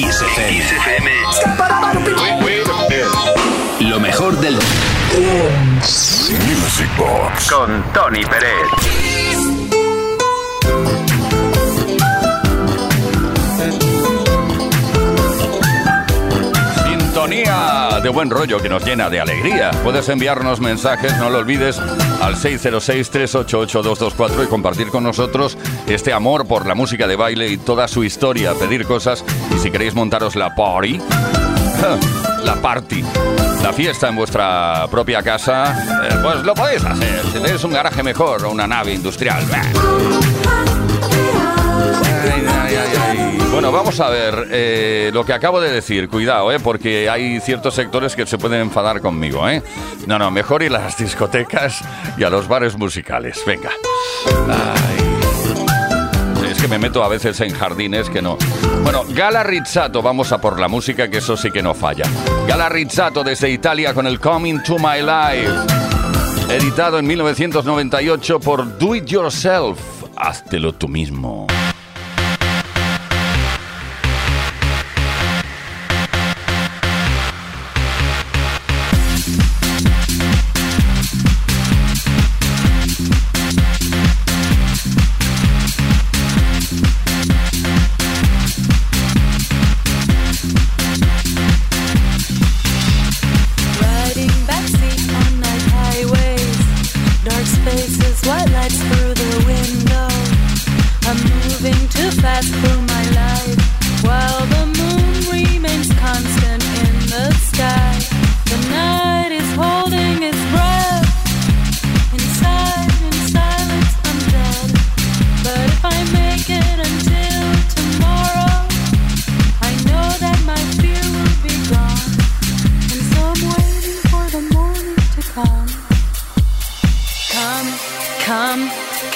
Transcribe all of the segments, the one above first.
Kiss FM. Lo mejor del Music Box con Tony Pérez. De buen rollo que nos llena de alegría. Puedes enviarnos mensajes, no lo olvides, al 606-388-224 y compartir con nosotros este amor por la música de baile y toda su historia. Pedir cosas y si queréis montaros la party, la party, la fiesta en vuestra propia casa, eh, pues lo podéis hacer. Si tenéis un garaje mejor o una nave industrial. Ay, ay, ay. Bueno, vamos a ver eh, lo que acabo de decir. Cuidado, eh, porque hay ciertos sectores que se pueden enfadar conmigo. Eh. No, no, mejor ir a las discotecas y a los bares musicales. Venga. Ay. Es que me meto a veces en jardines que no. Bueno, Gala Rizzato, vamos a por la música, que eso sí que no falla. Gala Rizzato desde Italia con el Coming to My Life. Editado en 1998 por Do It Yourself. Háztelo tú mismo. Spaces, white lights through the window. I'm moving too fast through my life, while the moon remains constant in the sky.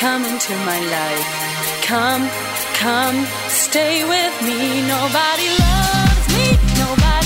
Come into my life. Come, come, stay with me. Nobody loves me, nobody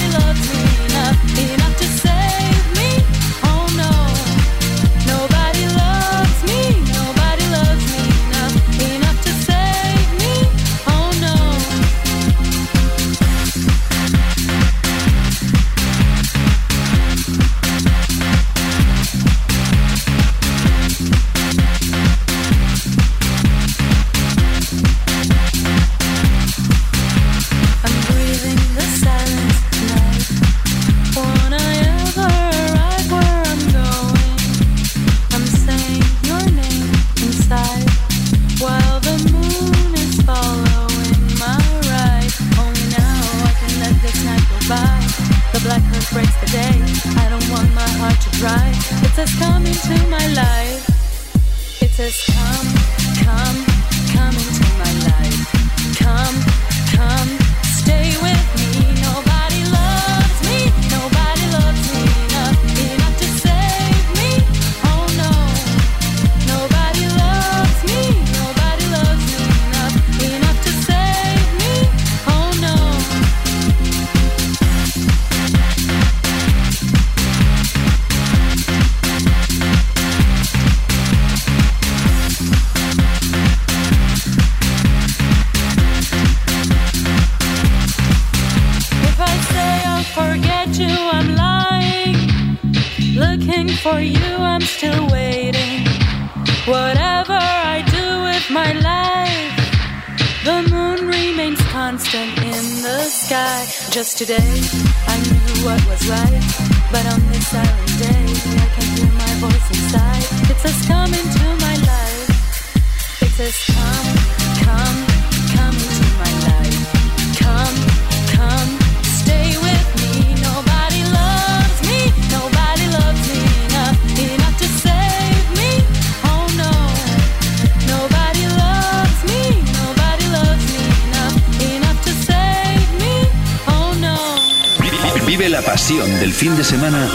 semana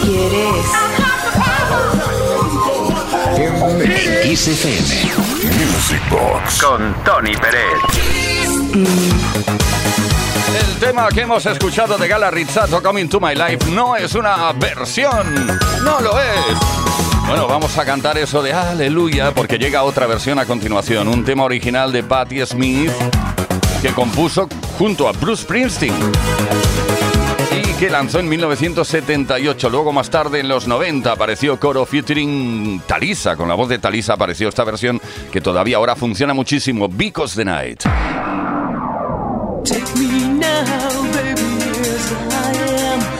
en Kiss FM. Music Box Con Tony Pérez. El tema que hemos escuchado de Gala Rizzato, Coming to My Life, no es una versión. No lo es. Bueno, vamos a cantar eso de aleluya porque llega otra versión a continuación. Un tema original de Patti Smith que compuso junto a Bruce Springsteen que lanzó en 1978. Luego, más tarde, en los 90, apareció Coro featuring Talisa. Con la voz de Talisa apareció esta versión que todavía ahora funciona muchísimo, Because the Night. Take me now, baby, I am.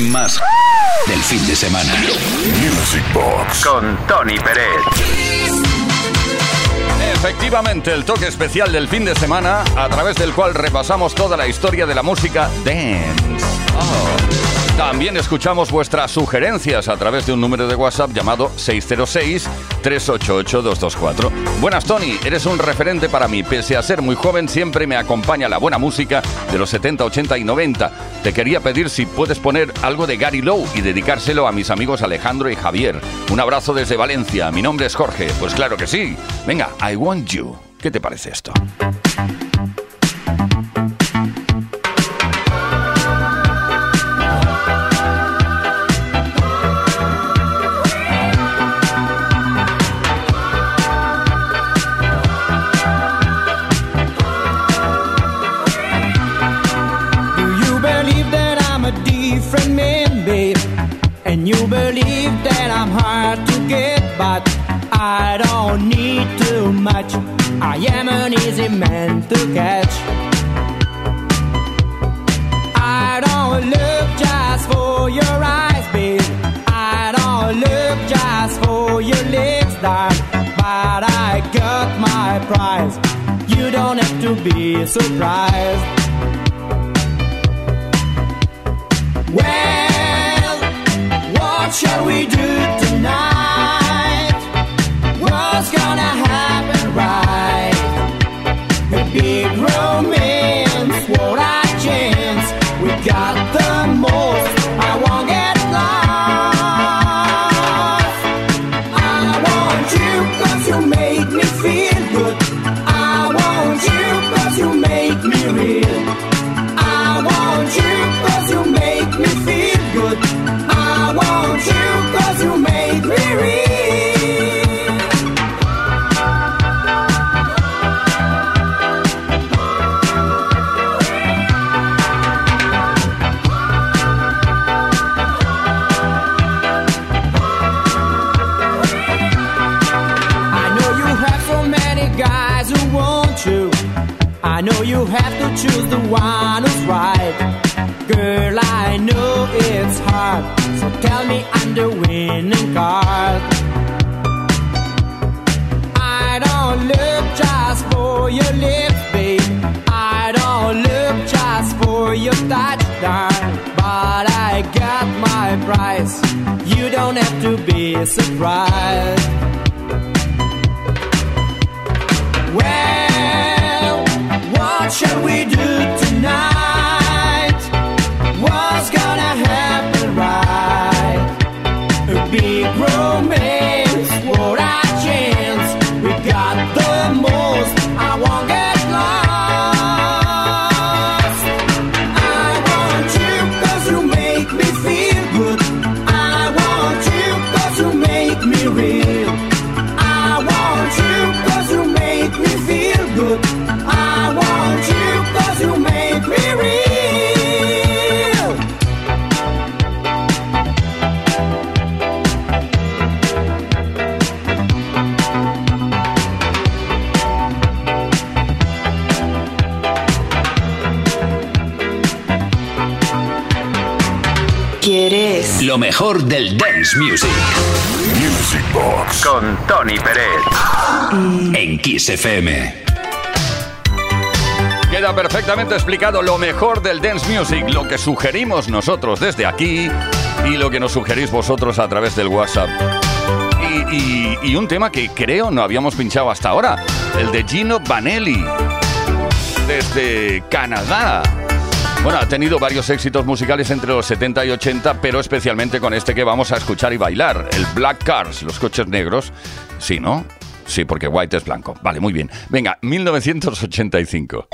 Más del fin de semana. Music Box. Con Tony Pérez. Efectivamente, el toque especial del fin de semana, a través del cual repasamos toda la historia de la música dance. Oh. También escuchamos vuestras sugerencias a través de un número de WhatsApp llamado 606-388-224. Buenas, Tony, eres un referente para mí. Pese a ser muy joven, siempre me acompaña la buena música de los 70, 80 y 90. Te quería pedir si puedes poner algo de Gary Lowe y dedicárselo a mis amigos Alejandro y Javier. Un abrazo desde Valencia. Mi nombre es Jorge. Pues claro que sí. Venga, I Want You. ¿Qué te parece esto? Can you believe that I'm hard to get? But I don't need too much. I am an easy man to catch. I don't look just for your eyes, babe. I don't look just for your lips, darling. But I got my prize. You don't have to be surprised. Well, big romance, what a chance. We got the most, the one who's right. Girl, I know it's hard. So tell me I'm the winning card. I don't look just for your lips, babe. I don't look just for your touchdown. But I got my price. You don't have to be surprised. Mejor del dance music Music Box. Con Tony Pérez. en Kiss FM. Queda perfectamente explicado lo mejor del dance music, lo que sugerimos nosotros desde aquí y lo que nos sugerís vosotros a través del WhatsApp. Y, y- y un tema que creo no habíamos pinchado hasta ahora, el de Gino Vanelli, desde Canadá. Bueno, ha tenido varios éxitos musicales entre los 70 y 80, pero especialmente con este que vamos a escuchar y bailar, el Black Cars, los coches negros. Sí, ¿no? Sí, porque White es blanco. Vale, muy bien. Venga, 1985.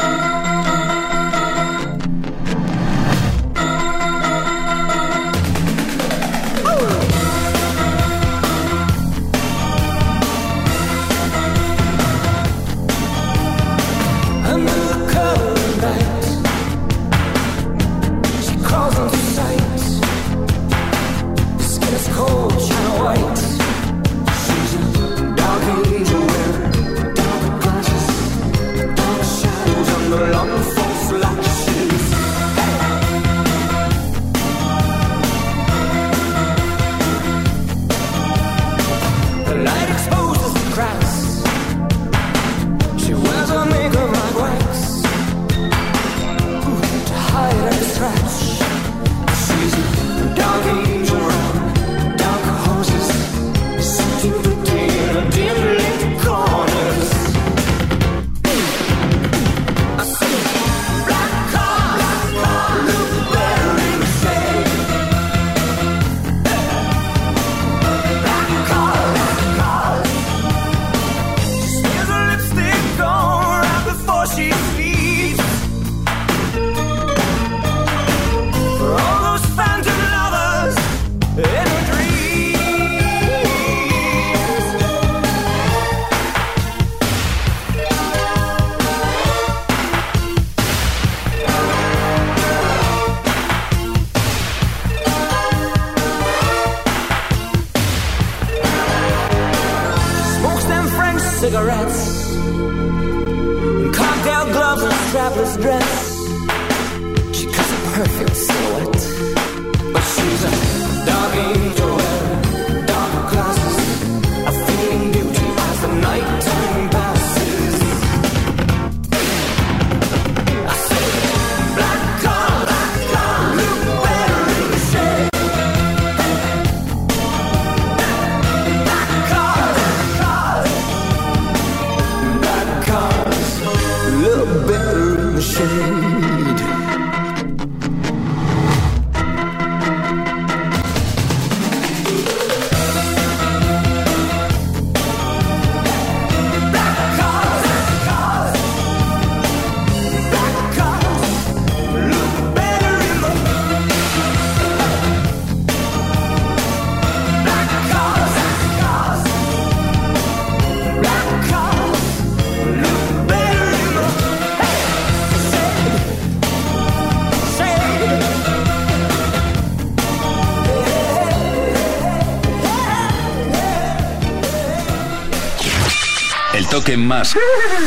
Más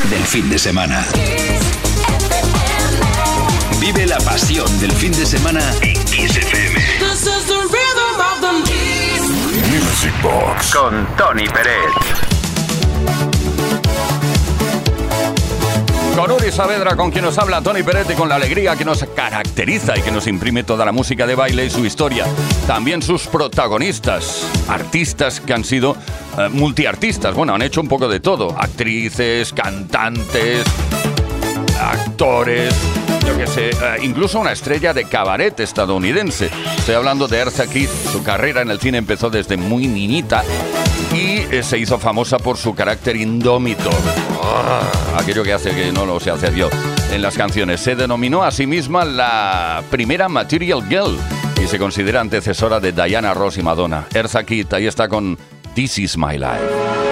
del fin de semana. Vive la pasión del fin de semana en Kiss FM. This is the rhythm of the Music Box. Con Tony Pérez. Con Uri Saavedra, con quien nos habla Tony Peretti, con la alegría que nos caracteriza y que nos imprime toda la música de baile y su historia. También sus protagonistas, artistas que han sido eh, multiartistas. Bueno, han hecho un poco de todo. Actrices, cantantes, actores, yo qué sé, eh, incluso una estrella de cabaret estadounidense. Estoy hablando de Eartha Kitt. Su carrera en el cine empezó desde muy niñita y eh, se hizo famosa por su carácter indómito. Ah, aquello que hace que no lo sé hacer. En las canciones se denominó a sí misma la primera Material Girl y se considera antecesora de Diana Ross y Madonna. Eartha Kitt, ahí está con This Is My Life.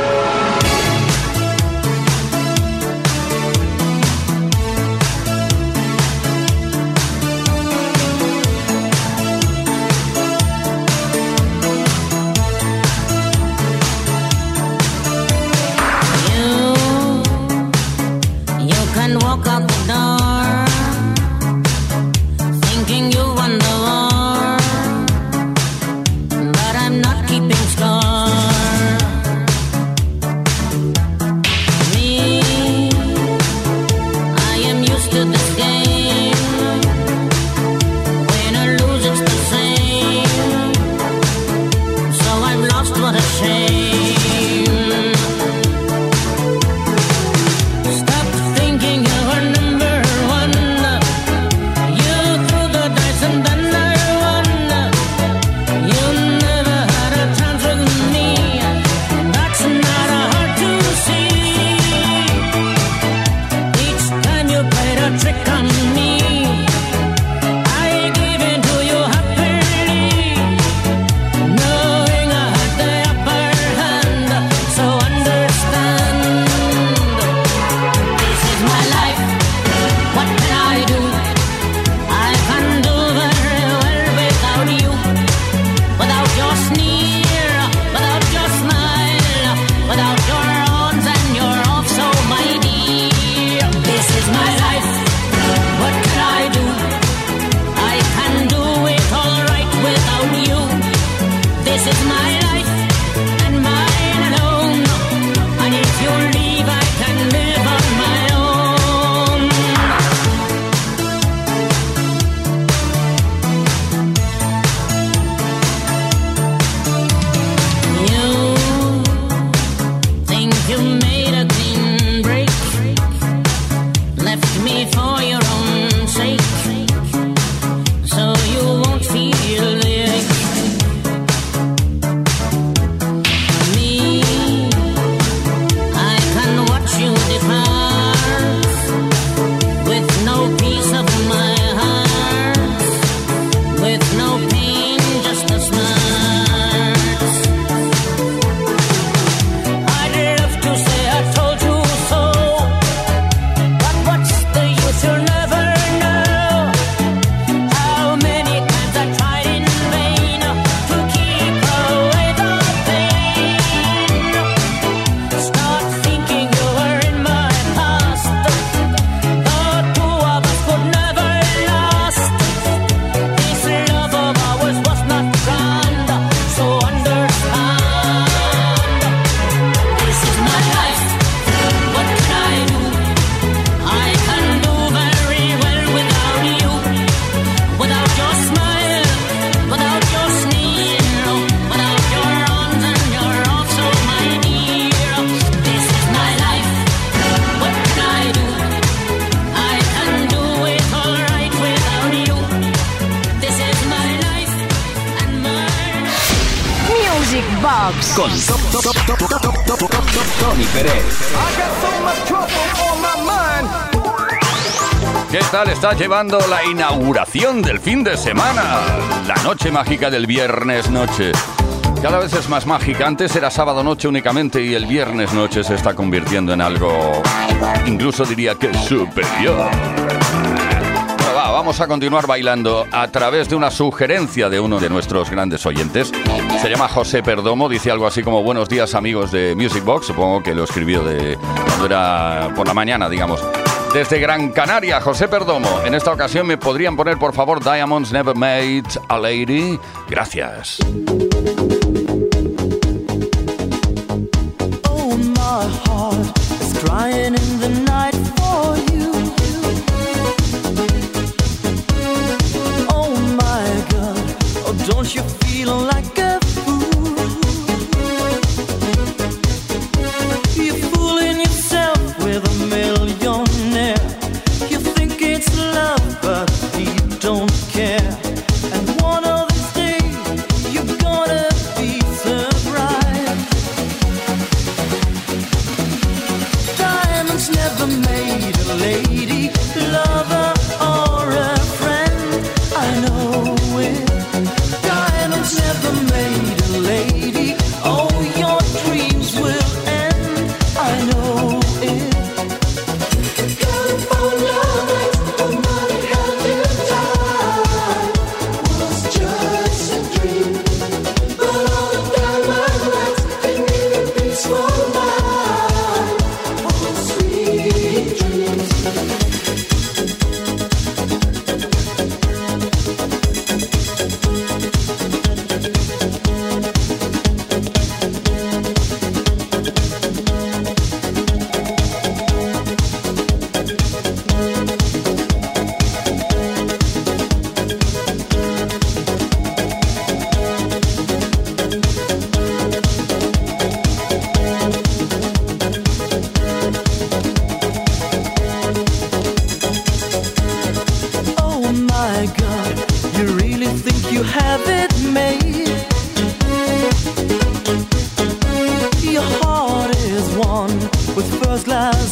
Está llevando la inauguración del fin de semana? La noche mágica del viernes noche. Cada vez es más mágica. Antes era sábado noche únicamente y el viernes noche se está convirtiendo en algo, incluso diría que superior. Vamos a continuar bailando a través de una sugerencia de uno de nuestros grandes oyentes. Se llama José Perdomo, dice algo así como buenos días amigos de Music Box. Supongo que lo escribió de cuando era por la mañana, digamos. Desde Gran Canaria, José Perdomo. En esta ocasión me podrían poner por favor Diamonds Never Made a Lady. Gracias.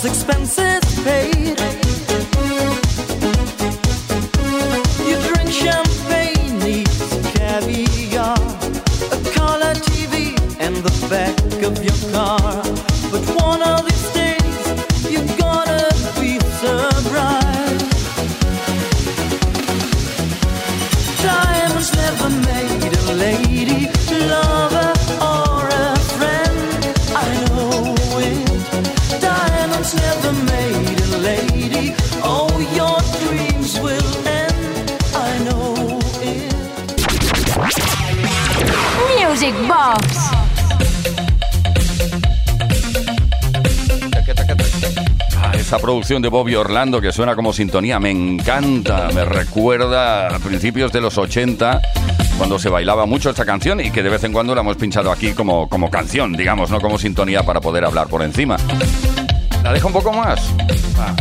expensive. De Bobby Orlando que suena como sintonía me encanta, me recuerda a principios de los 80 cuando se bailaba mucho esta canción y que de vez en cuando la hemos pinchado aquí como, como canción, digamos, no como sintonía para poder hablar por encima. ¿La dejo un poco más? Ah,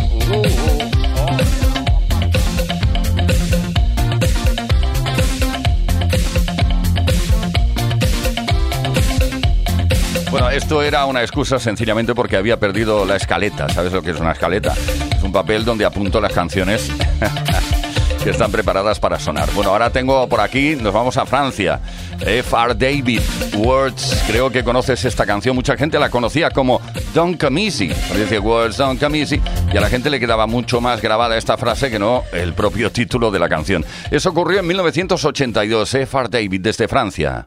era una excusa sencillamente porque había perdido la escaleta. ¿Sabes lo que es una escaleta? Es un papel donde apunto las canciones que están preparadas para sonar. Bueno, ahora tengo por aquí, nos vamos a Francia. F.R. David, Words, creo que conoces esta canción. Mucha gente la conocía como Don't Come Easy. Words, Don't Come. Y a la gente le quedaba mucho más grabada esta frase que no el propio título de la canción. Eso ocurrió en 1982. F.R. David desde Francia.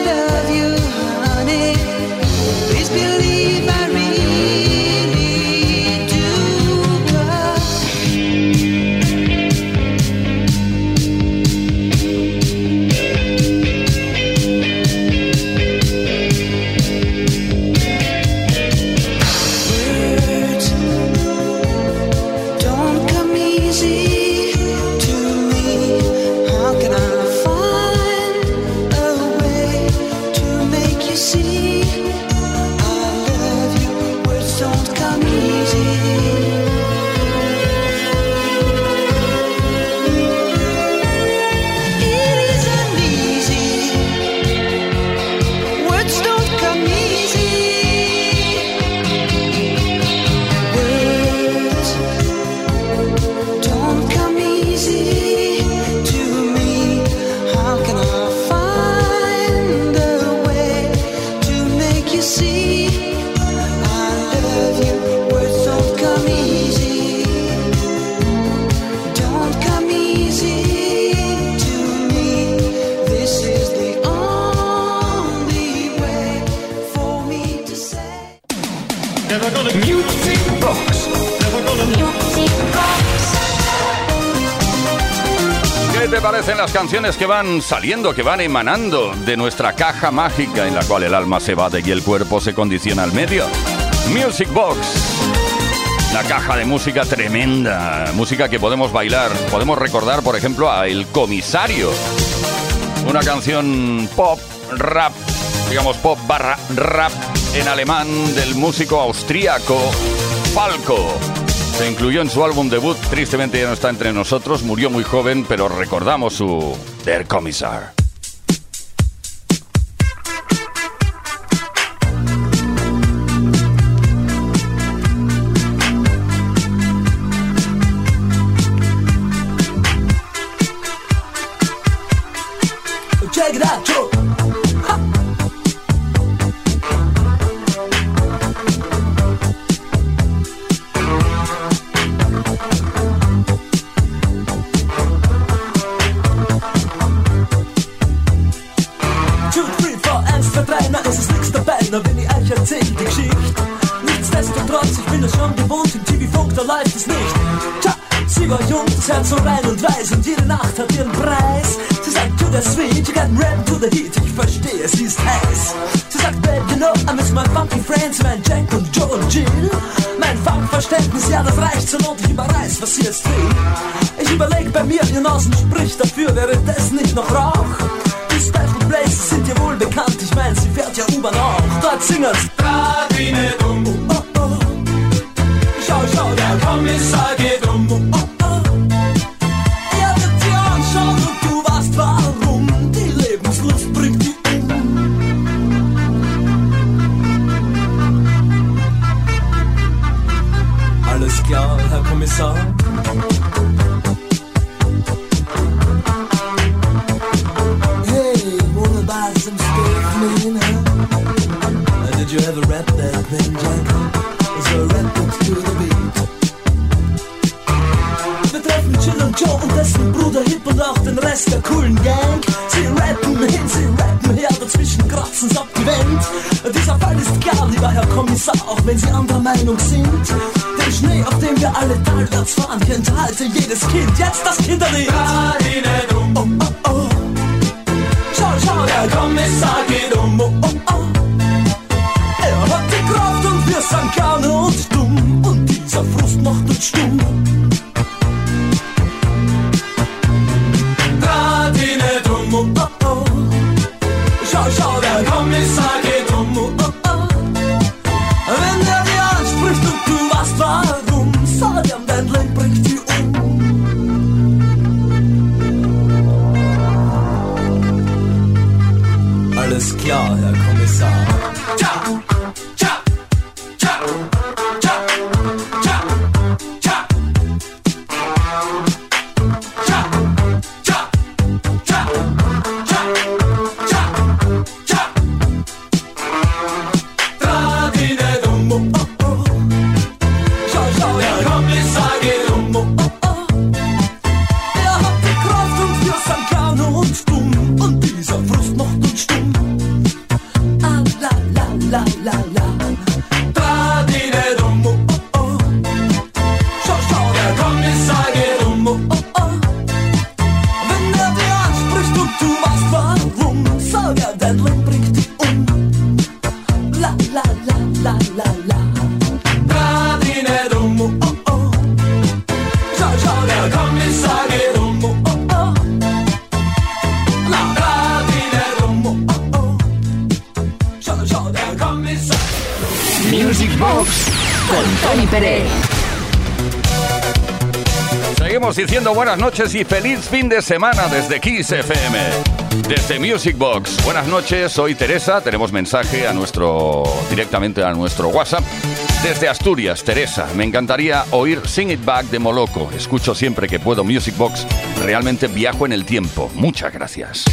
canciones que van saliendo, que van emanando de nuestra caja mágica en la cual el alma se bate y el cuerpo se condiciona al medio? Music Box. La caja de música tremenda, música que podemos bailar. Podemos recordar, por ejemplo, a El Comisario. Una canción pop, rap, digamos pop barra rap en alemán del músico austríaco Falco. Se incluyó en su álbum debut, tristemente ya no está entre nosotros, murió muy joven, pero recordamos su Der Kommissar. Check it the heat, ich verstehe, sie ist heiß. Sie sagt, babe, you know, I miss my funky friends, mein Jack und Joe und Jill. Mein Funkverständnis, ja, das reicht zur Not, ich überreiß, was sie jetzt will. Ich überleg bei mir, ihr Nasen spricht dafür, wäre das nicht noch Rauch? Die Special Places sind dir wohl bekannt, ich mein, sie fährt ja U-Bahn auch. Dort singen's. Radine dumm. Oh, oh, oh. Schau, schau, der Kommissar geht um. Oh, oh, noches y feliz fin de semana desde Kiss FM. Desde Music Box. Buenas noches, soy Teresa. Tenemos mensaje a nuestro directamente a nuestro WhatsApp. Desde Asturias, Teresa, me encantaría oír Sing It Back de Moloco. Escucho siempre que puedo Music Box. Realmente viajo en el tiempo. Muchas gracias.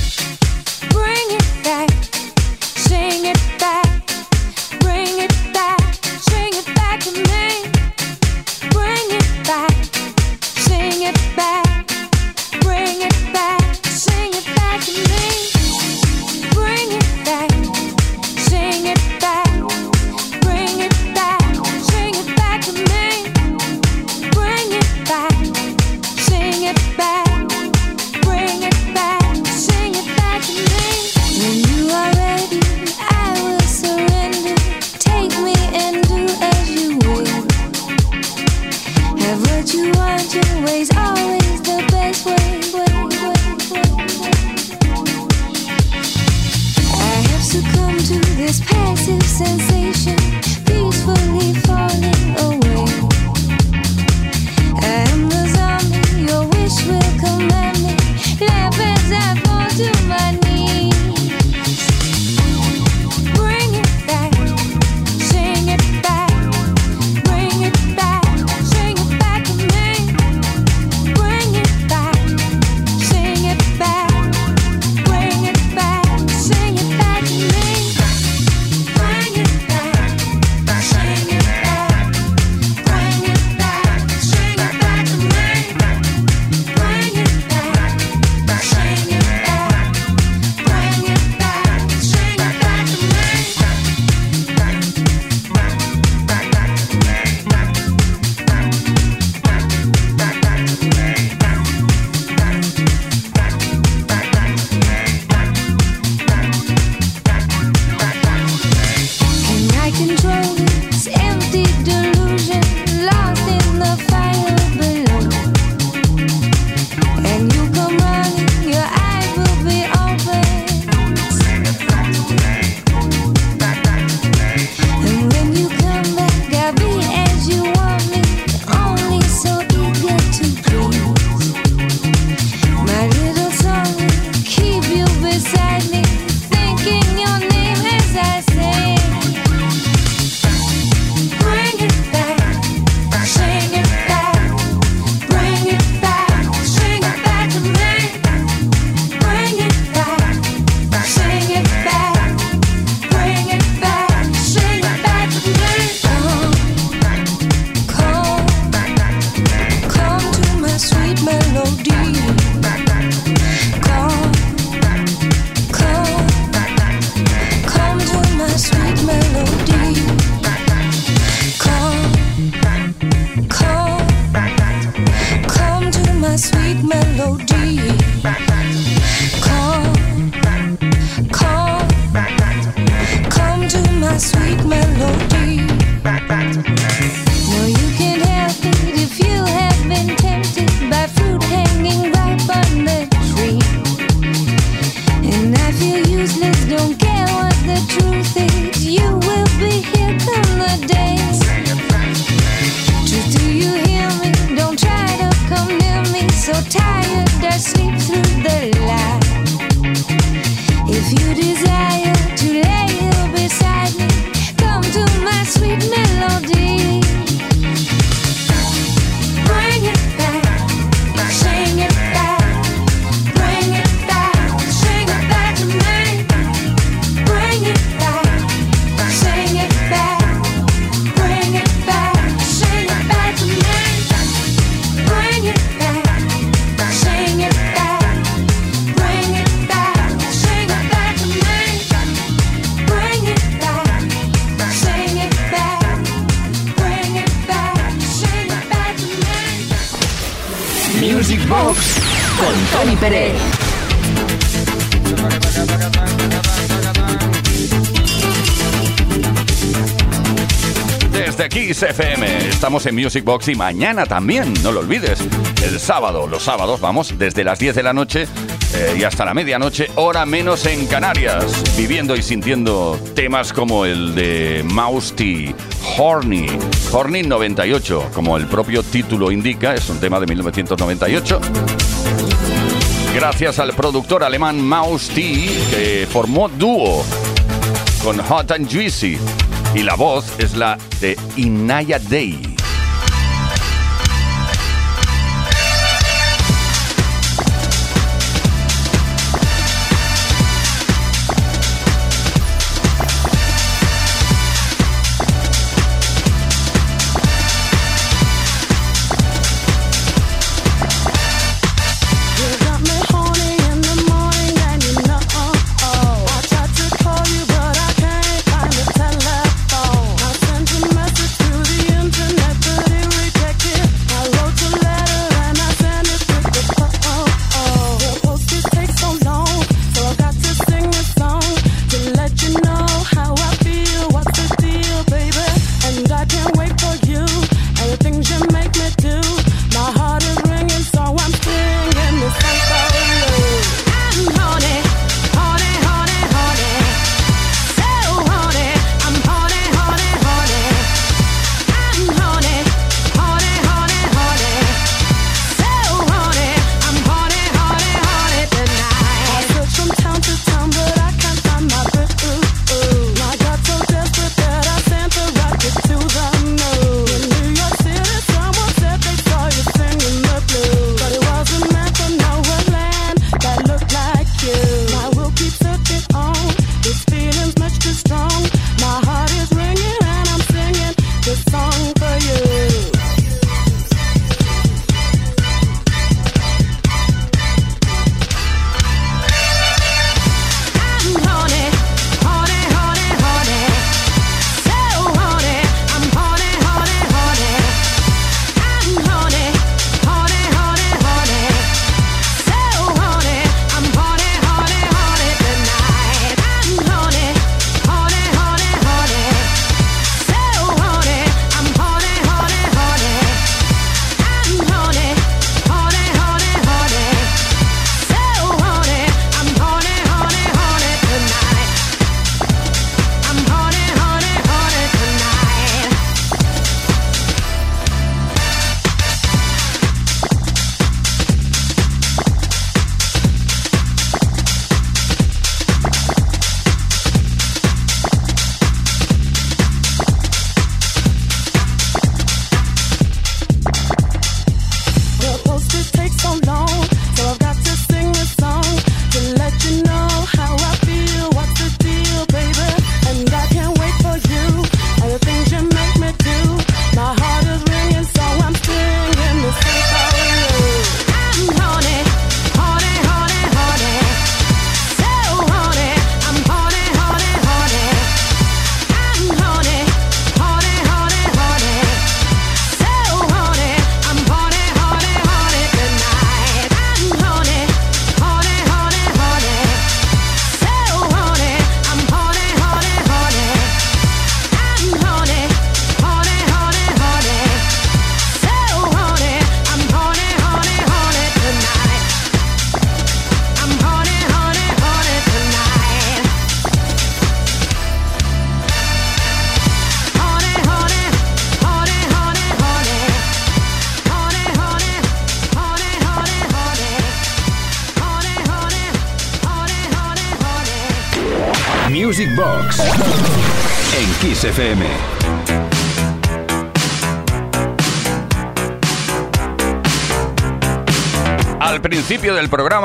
FM. Estamos en Music Box y mañana también, no lo olvides. El sábado, los sábados vamos desde las 10 de la noche eh, y hasta la medianoche, hora menos en Canarias, viviendo y sintiendo temas como el de Mausty, Horny, Horny 98, como el propio título indica, es un tema de 1998 gracias al productor alemán Maus T, que formó dúo con Hot and Juicy. Y la voz es la de Inaya Day.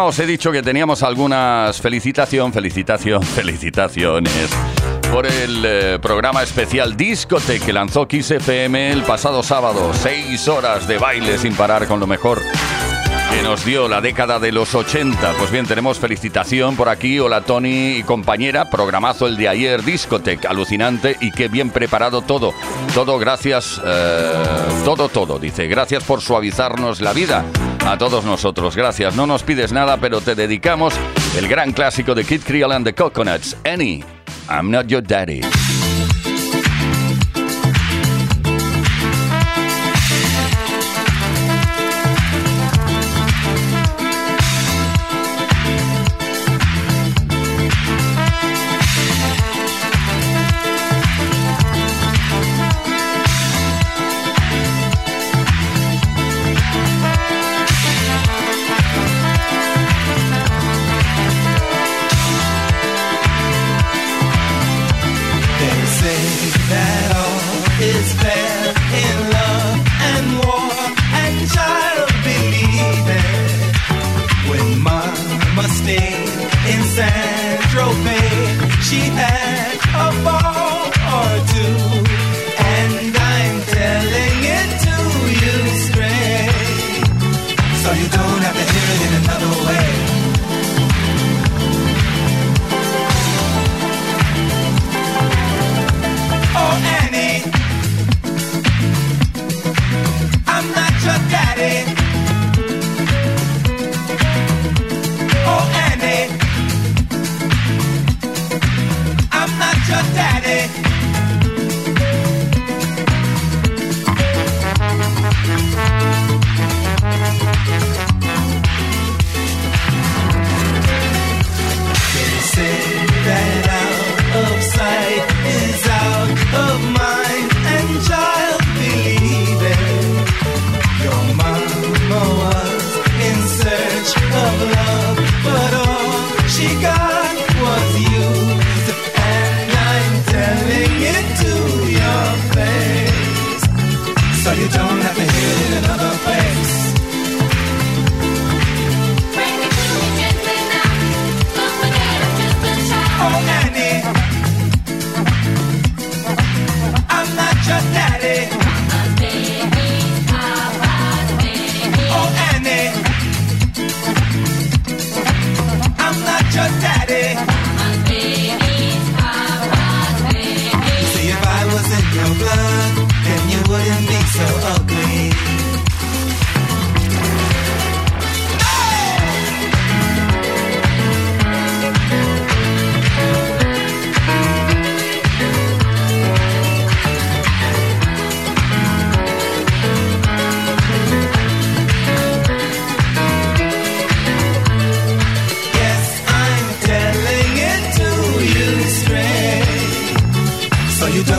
os he dicho que teníamos algunas felicitación, felicitación, felicitaciones por el eh, programa especial Discotech que lanzó Kiss FM el pasado sábado. Seis horas de baile sin parar con lo mejor que nos dio la década de los 80. Pues bien, tenemos felicitación por aquí. Hola Tony y compañera, programazo el de ayer, Discotec, alucinante y qué bien preparado todo. Todo gracias, eh, todo, todo, dice. Gracias por suavizarnos la vida. A todos nosotros, gracias. No nos pides nada, pero te dedicamos el gran clásico de Kid Creole and the Coconuts, Annie, I'm Not Your Daddy.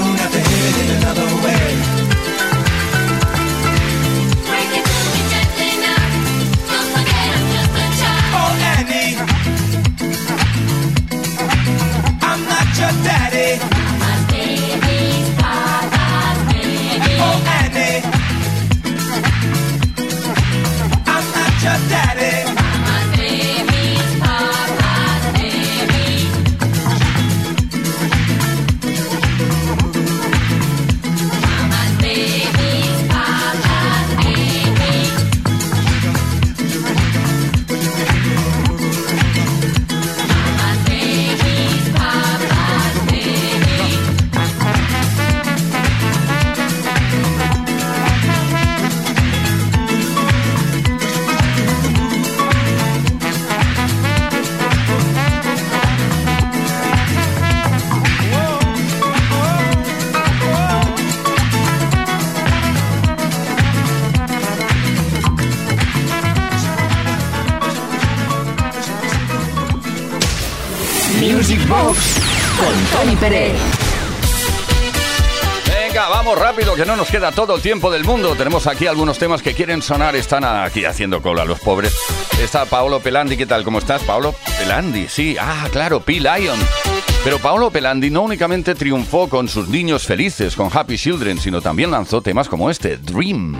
don't have to hit it another way. Venga, vamos rápido, que no nos queda todo el tiempo del mundo. Tenemos aquí algunos temas que quieren sonar, están aquí haciendo cola los pobres. Está Paolo Pelandi, ¿qué tal? ¿Cómo estás, Paolo? Pelandi, sí, ah, claro, P-Lion. Pero Paolo Pelandi no únicamente triunfó con sus niños felices, con Happy Children, sino también lanzó temas como este, Dream.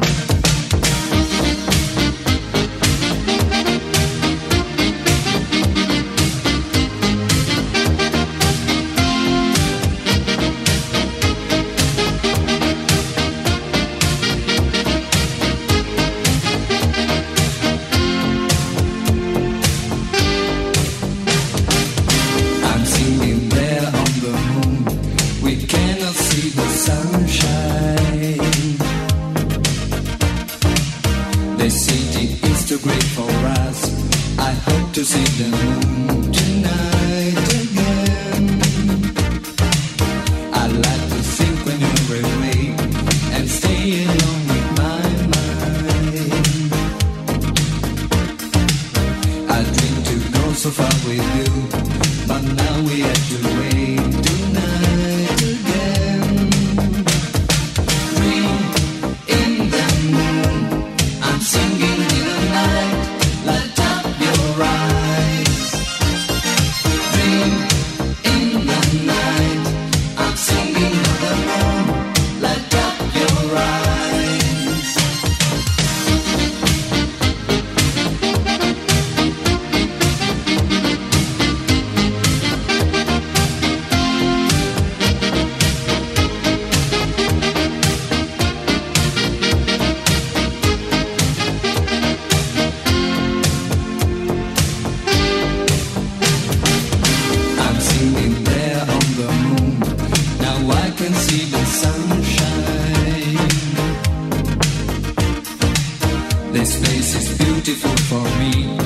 This place is beautiful for me.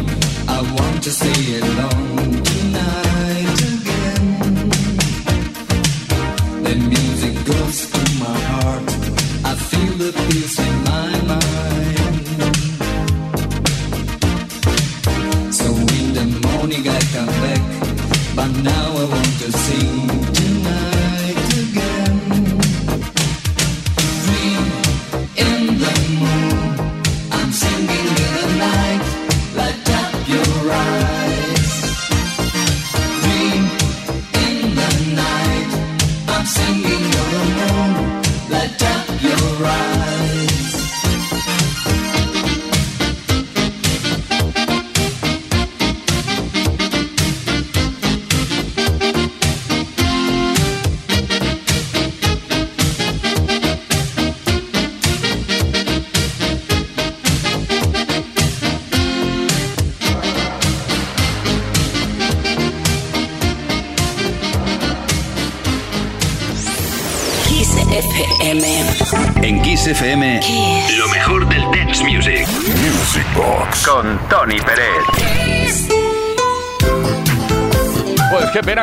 I want to stay alone tonight.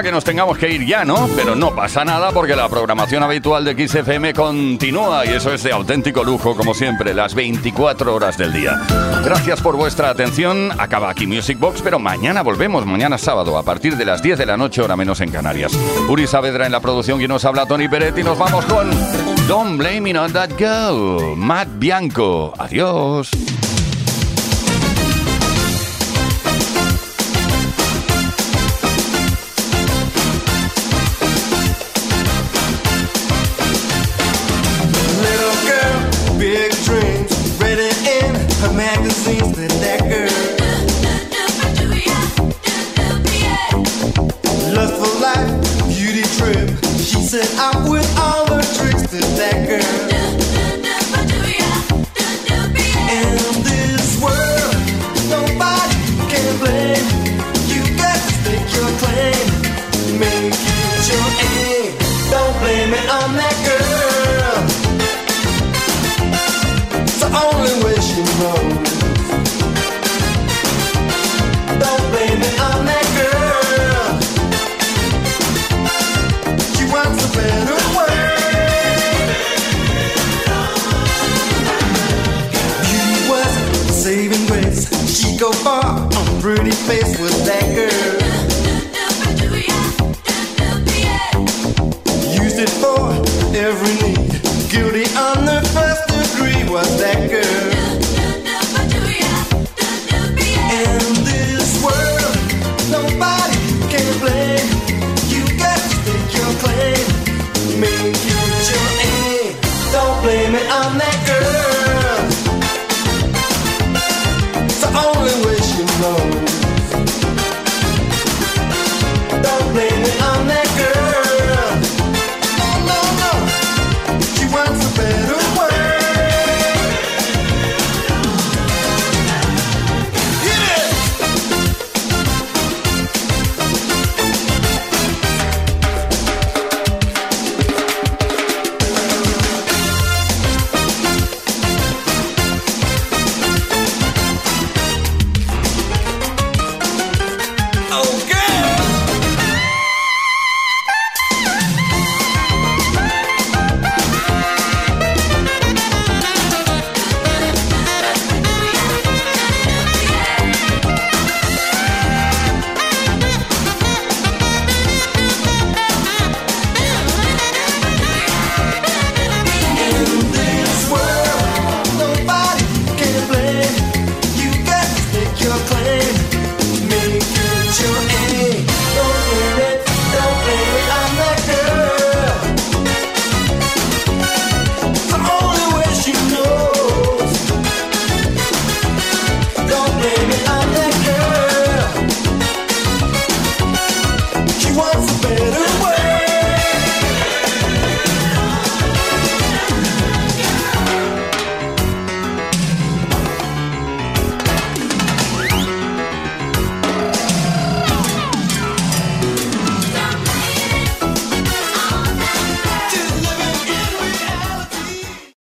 Que nos tengamos que ir ya, ¿no? Pero no pasa nada porque la programación habitual de XFM continúa y eso es de auténtico lujo, como siempre, las 24 horas del día. Gracias por vuestra atención. Acaba aquí Music Box, pero mañana volvemos, mañana sábado, a partir de las 10 de la noche, hora menos en Canarias. Uri Saavedra en la producción y nos habla Tony Peret y nos vamos con Don't Blame Me on That Girl, Matt Bianco. Adiós.